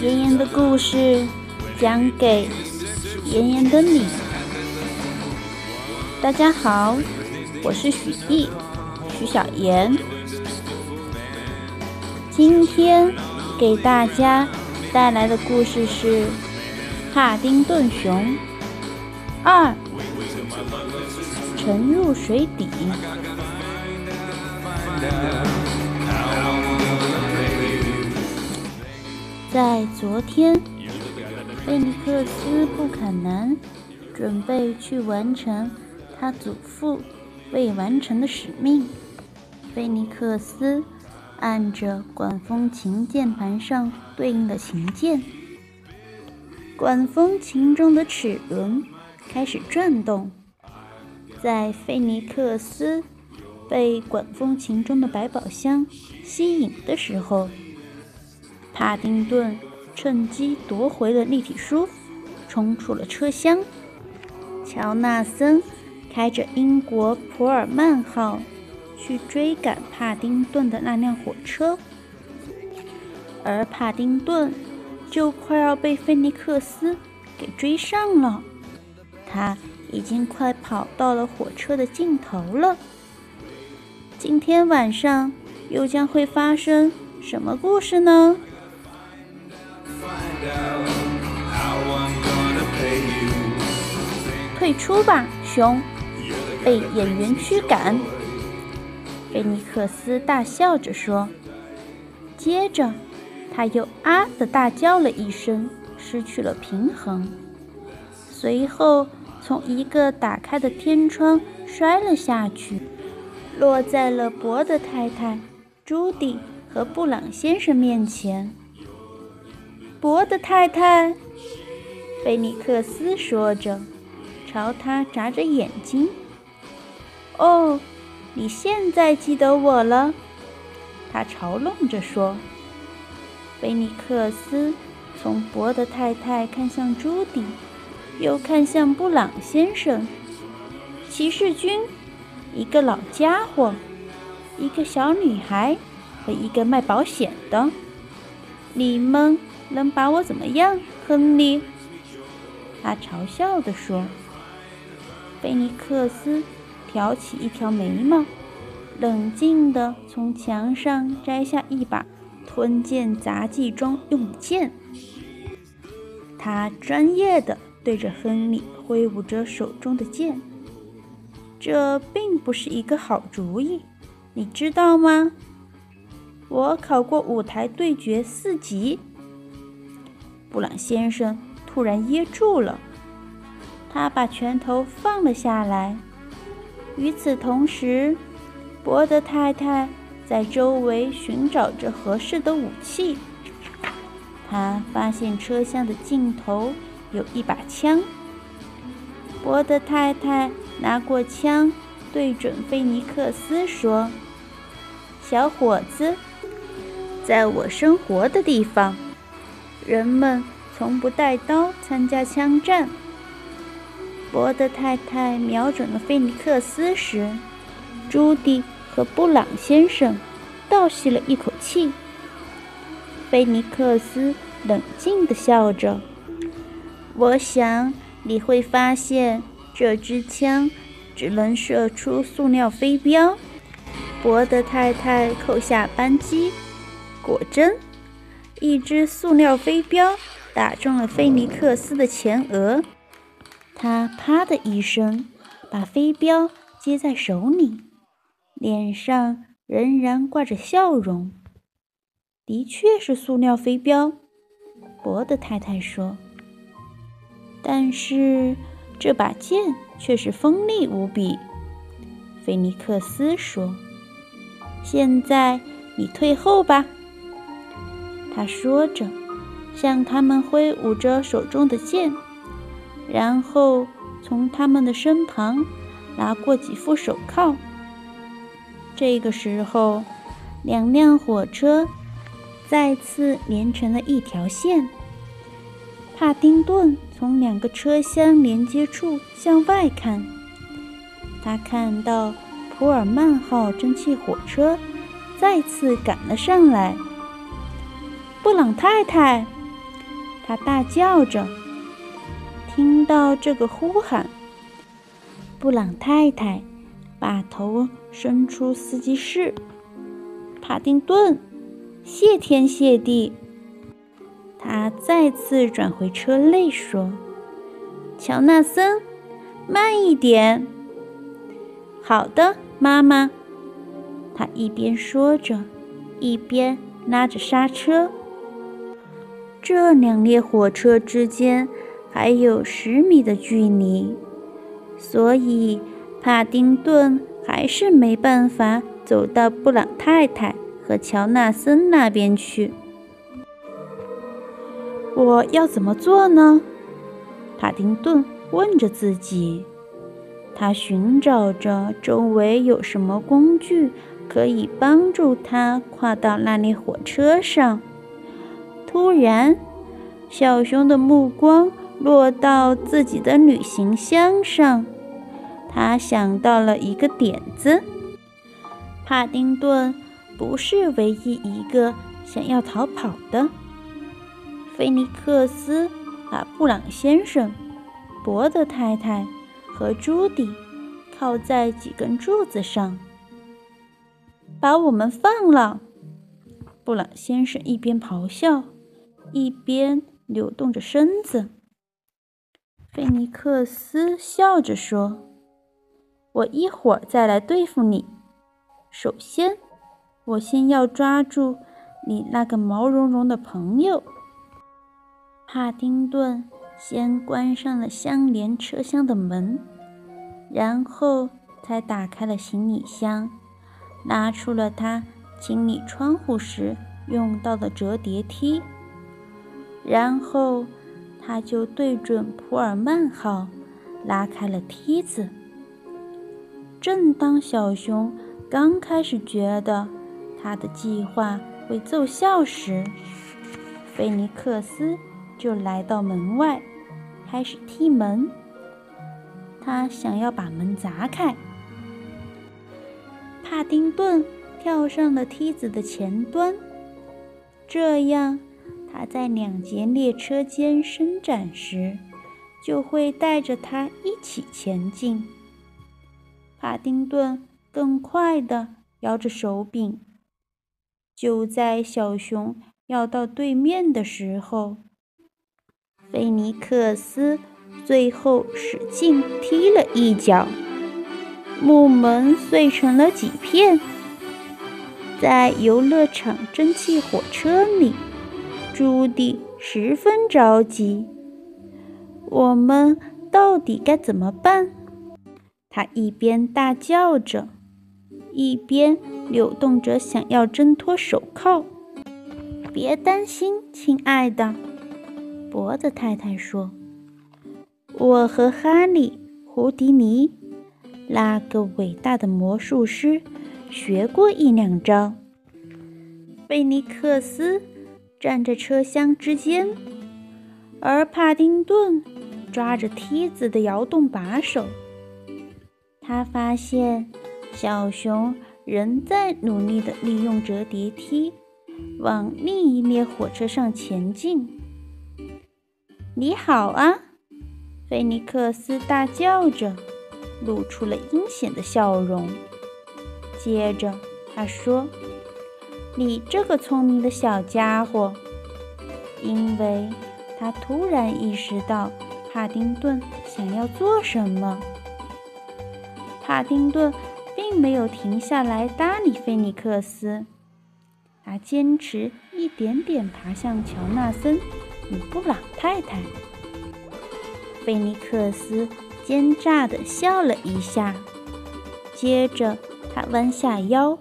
妍妍的故事讲给妍妍的你。大家好，我是许艺，许小妍。今天给大家带来的故事是《帕丁顿熊二》，沉入水底。在昨天，菲尼克斯·布坎南准备去完成他祖父未完成的使命。菲尼克斯按着管风琴键盘上对应的琴键，管风琴中的齿轮开始转动。在菲尼克斯被管风琴中的百宝箱吸引的时候，帕丁顿趁机夺回了立体书，冲出了车厢。乔纳森开着英国普尔曼号去追赶帕丁顿的那辆火车，而帕丁顿就快要被菲尼克斯给追上了。他已经快跑到了火车的尽头了。今天晚上又将会发生什么故事呢？退出吧，熊！被演员驱赶。菲尼克斯大笑着说。接着，他又啊的大叫了一声，失去了平衡，随后从一个打开的天窗摔了下去，落在了博德太太、朱迪和布朗先生面前。伯德太太，菲尼克斯说着。朝他眨着眼睛。哦，你现在记得我了？他嘲弄着说。菲尼克斯从伯德太太看向朱迪，又看向布朗先生。骑士军，一个老家伙，一个小女孩和一个卖保险的。你们能把我怎么样，亨利？他嘲笑地说。菲尼克斯挑起一条眉毛，冷静地从墙上摘下一把吞剑杂技中用的剑。他专业地对着亨利挥舞着手中的剑。这并不是一个好主意，你知道吗？我考过舞台对决四级。布朗先生突然噎住了。他把拳头放了下来。与此同时，伯德太太在周围寻找着合适的武器。他发现车厢的尽头有一把枪。伯德太太拿过枪，对准菲尼克斯说：“小伙子，在我生活的地方，人们从不带刀参加枪战。”伯德太太瞄准了菲尼克斯时，朱迪和布朗先生倒吸了一口气。菲尼克斯冷静地笑着：“我想你会发现，这支枪只能射出塑料飞镖。”伯德太太扣下扳机，果真，一只塑料飞镖打中了菲尼克斯的前额。他啪的一声，把飞镖接在手里，脸上仍然挂着笑容。的确是塑料飞镖，博德太太说。但是这把剑却是锋利无比，菲尼克斯说。现在你退后吧，他说着，向他们挥舞着手中的剑。然后从他们的身旁拿过几副手铐。这个时候，两辆火车再次连成了一条线。帕丁顿从两个车厢连接处向外看，他看到普尔曼号蒸汽火车再次赶了上来。布朗太太，他大叫着。听到这个呼喊，布朗太太把头伸出司机室。帕丁顿，谢天谢地！他再次转回车内说：“乔纳森，慢一点。”好的，妈妈。他一边说着，一边拉着刹车。这两列火车之间还有十米的距离，所以帕丁顿还是没办法。走到布朗太太和乔纳森那边去。我要怎么做呢？帕丁顿问着自己。他寻找着周围有什么工具可以帮助他跨到那列火车上。突然，小熊的目光落到自己的旅行箱上，他想到了一个点子。帕丁顿不是唯一一个想要逃跑的。菲尼克斯把布朗先生、伯德太太和朱迪靠在几根柱子上，把我们放了。布朗先生一边咆哮，一边扭动着身子。菲尼克斯笑着说：“我一会儿再来对付你。”首先，我先要抓住你那个毛茸茸的朋友。帕丁顿先关上了相连车厢的门，然后才打开了行李箱，拿出了他清理窗户时用到的折叠梯。然后，他就对准普尔曼号拉开了梯子。正当小熊。刚开始觉得他的计划会奏效时，菲尼克斯就来到门外，开始踢门。他想要把门砸开。帕丁顿跳上了梯子的前端，这样他在两节列车间伸展时，就会带着他一起前进。帕丁顿。更快地摇着手柄。就在小熊要到对面的时候，菲尼克斯最后使劲踢了一脚，木门碎成了几片。在游乐场蒸汽火车里，朱迪十分着急。我们到底该怎么办？他一边大叫着。一边扭动着，想要挣脱手铐。别担心，亲爱的，脖子太太说：“我和哈利·胡迪尼，那个伟大的魔术师，学过一两招。”贝尼克斯站在车厢之间，而帕丁顿抓着梯子的摇动把手。他发现。小熊仍在努力地利用折叠梯往另一列火车上前进。你好啊，菲尼克斯大叫着，露出了阴险的笑容。接着他说：“你这个聪明的小家伙。”因为他突然意识到帕丁顿想要做什么。帕丁顿。并没有停下来搭理菲尼克斯，他坚持一点点爬向乔纳森与布朗太太。菲尼克斯奸诈地笑了一下，接着他弯下腰，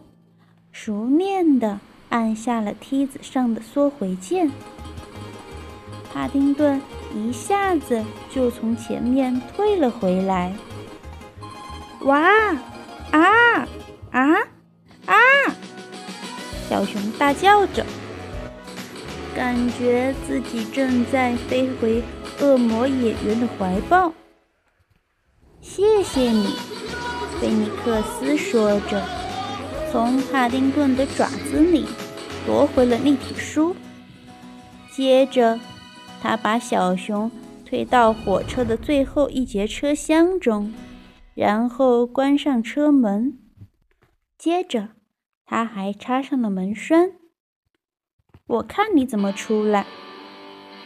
熟练地按下了梯子上的缩回键。帕丁顿一下子就从前面退了回来。哇！啊啊啊！小熊大叫着，感觉自己正在飞回恶魔演员的怀抱。谢谢你，菲尼克斯说着，从帕丁顿的爪子里夺回了立体书。接着，他把小熊推到火车的最后一节车厢中，然后关上车门。接着，他还插上了门栓。我看你怎么出来！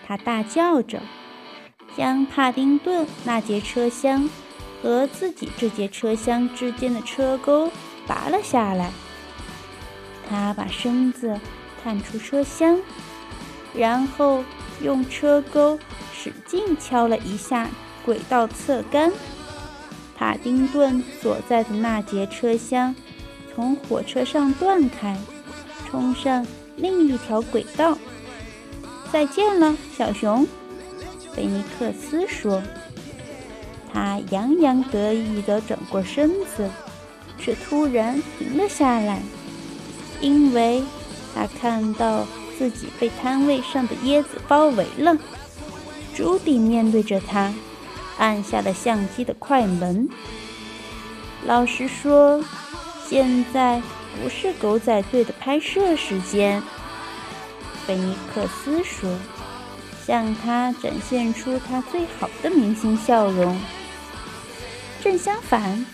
他大叫着，将帕丁顿那节车厢和自己这节车厢之间的车钩拔了下来。他把身子探出车厢。然后用车钩使劲敲了一下轨道侧杆，帕丁顿所在的那节车厢从火车上断开，冲上另一条轨道。再见了，小熊，菲尼克斯说。他洋洋得意地转过身子，却突然停了下来，因为他看到。自己被摊位上的椰子包围了。朱迪面对着他，按下了相机的快门。老实说，现在不是狗仔队的拍摄时间。菲尼克斯说，向他展现出他最好的明星笑容。正相反，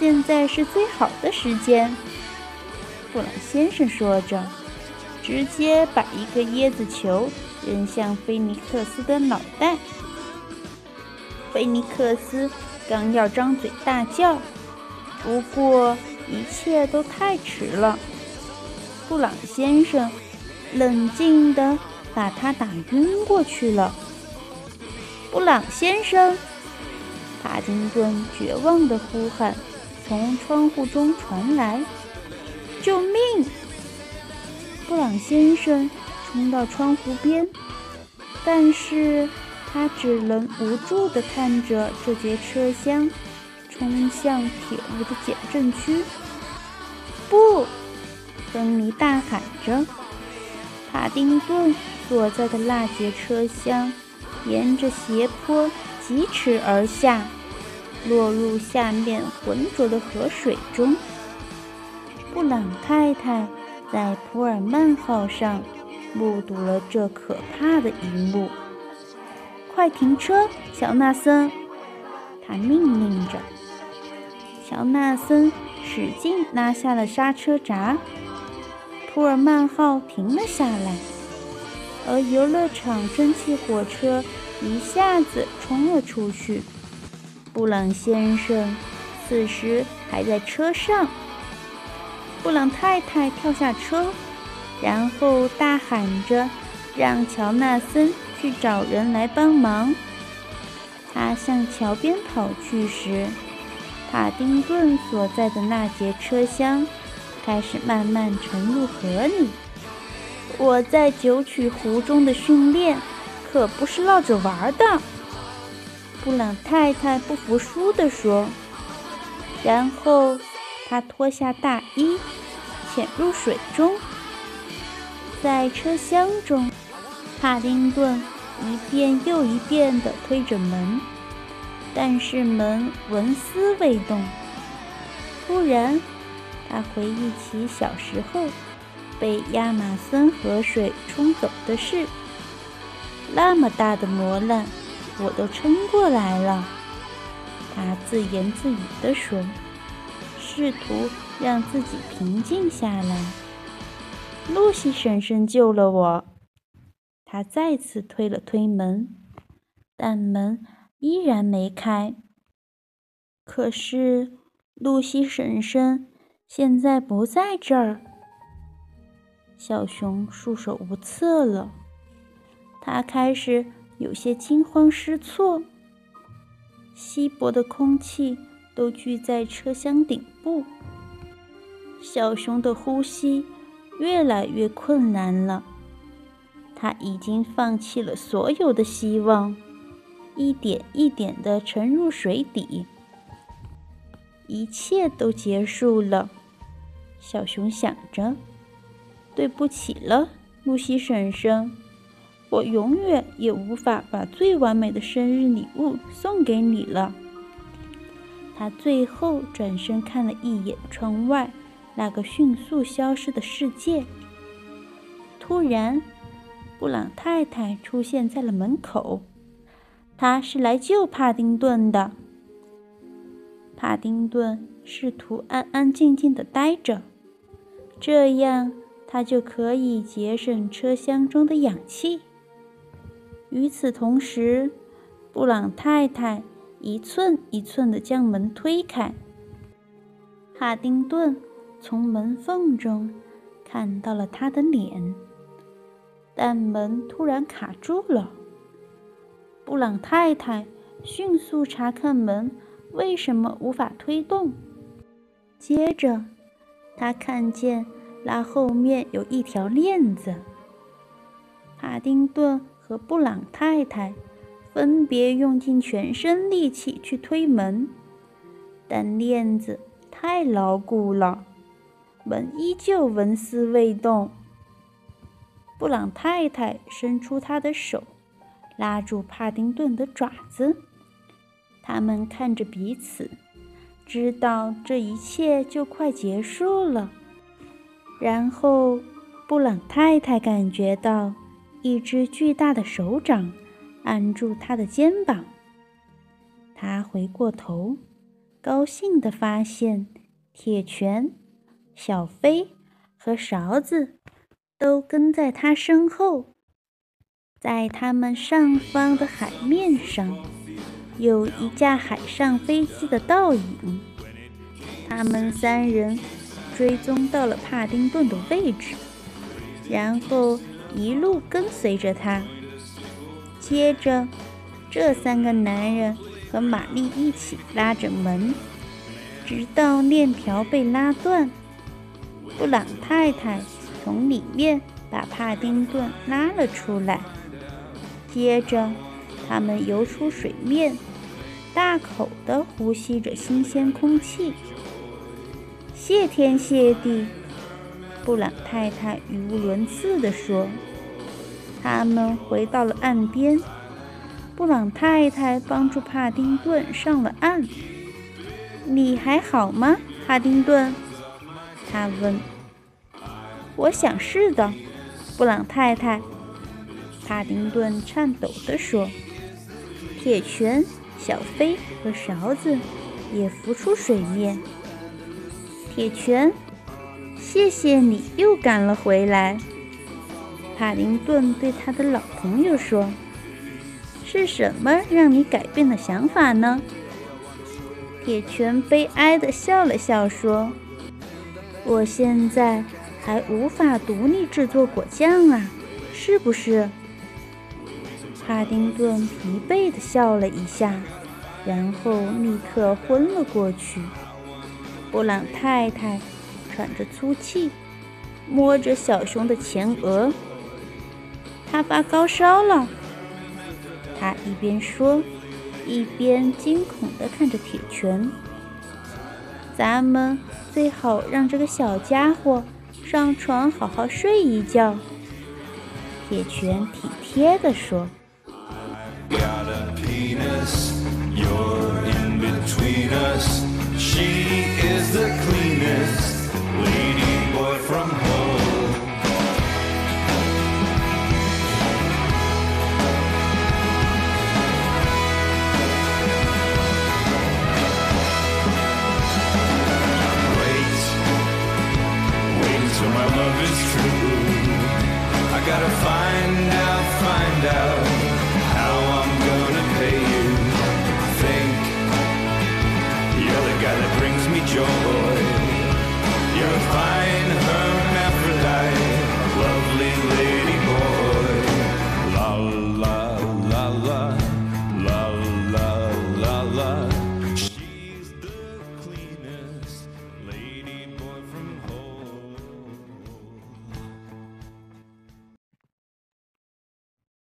现在是最好的时间。布朗先生说着。直接把一个椰子球扔向菲尼克斯的脑袋。菲尼克斯刚要张嘴大叫，不过一切都太迟了。布朗先生冷静地把他打晕过去了。布朗先生，帕丁顿绝望的呼喊从窗户中传来：“救命！”布朗先生冲到窗户边，但是他只能无助地看着这节车厢冲向铁路的减震区。不！亨利大喊着。帕丁顿所在的那节车厢沿着斜坡疾驰而下，落入下面浑浊的河水中。布朗太太。在普尔曼号上目睹了这可怕的一幕。快停车，乔纳森！他命令着。乔纳森使劲拉下了刹车闸，普尔曼号停了下来，而游乐场蒸汽火车一下子冲了出去。布朗先生此时还在车上。布朗太太跳下车，然后大喊着让乔纳森去找人来帮忙。他向桥边跑去时，帕丁顿所在的那节车厢开始慢慢沉入河里。我在九曲湖中的训练可不是闹着玩的，布朗太太不服输地说。然后。他脱下大衣，潜入水中。在车厢中，帕丁顿一遍又一遍地推着门，但是门纹丝未动。突然，他回忆起小时候被亚马孙河水冲走的事。那么大的磨难，我都撑过来了。他自言自语地说。试图让自己平静下来。露西婶婶救了我。他再次推了推门，但门依然没开。可是露西婶婶现在不在这儿。小熊束手无策了。他开始有些惊慌失措。稀薄的空气。都聚在车厢顶部。小熊的呼吸越来越困难了，他已经放弃了所有的希望，一点一点地沉入水底。一切都结束了，小熊想着。对不起了，露西婶婶，我永远也无法把最完美的生日礼物送给你了。他最后转身看了一眼窗外那个迅速消失的世界。突然，布朗太太出现在了门口，她是来救帕丁顿的。帕丁顿试图安安静静的待着，这样他就可以节省车厢中的氧气。与此同时，布朗太太一寸一寸地将门推开。帕丁顿从门缝中看到了他的脸，但门突然卡住了。布朗太太迅速查看门为什么无法推动，接着他看见拉后面有一条链子。帕丁顿。和布朗太太分别用尽全身力气去推门，但链子太牢固了，门依旧纹丝未动。布朗太太伸出她的手，拉住帕丁顿的爪子，他们看着彼此，知道这一切就快结束了。然后，布朗太太感觉到。一只巨大的手掌按住他的肩膀，他回过头，高兴地发现铁拳、小飞和勺子都跟在他身后。在他们上方的海面上，有一架海上飞机的倒影。他们三人追踪到了帕丁顿的位置，然后。一路跟随着他。接着，这三个男人和玛丽一起拉着门，直到链条被拉断。布朗太太从里面把帕丁顿拉了出来。接着，他们游出水面，大口地呼吸着新鲜空气。谢天谢地！布朗太太语无伦次地说：“他们回到了岸边。布朗太太帮助帕丁顿上了岸。你还好吗，帕丁顿？”他问。“我想是的。”布朗太太。帕丁顿颤抖地说。铁拳、小飞和勺子也浮出水面。铁拳。谢谢你又赶了回来，帕丁顿对他的老朋友说：“是什么让你改变了想法呢？”铁拳悲哀地笑了笑说：“我现在还无法独立制作果酱啊，是不是？”帕丁顿疲惫地笑了一下，然后立刻昏了过去。布朗太太。喘着粗气，摸着小熊的前额。他发高烧了。他一边说，一边惊恐地看着铁拳。咱们最好让这个小家伙上床好好睡一觉。铁拳体贴地说。so my love is true. I gotta find out, find out how I'm gonna pay you. I think you're the guy that brings me joy.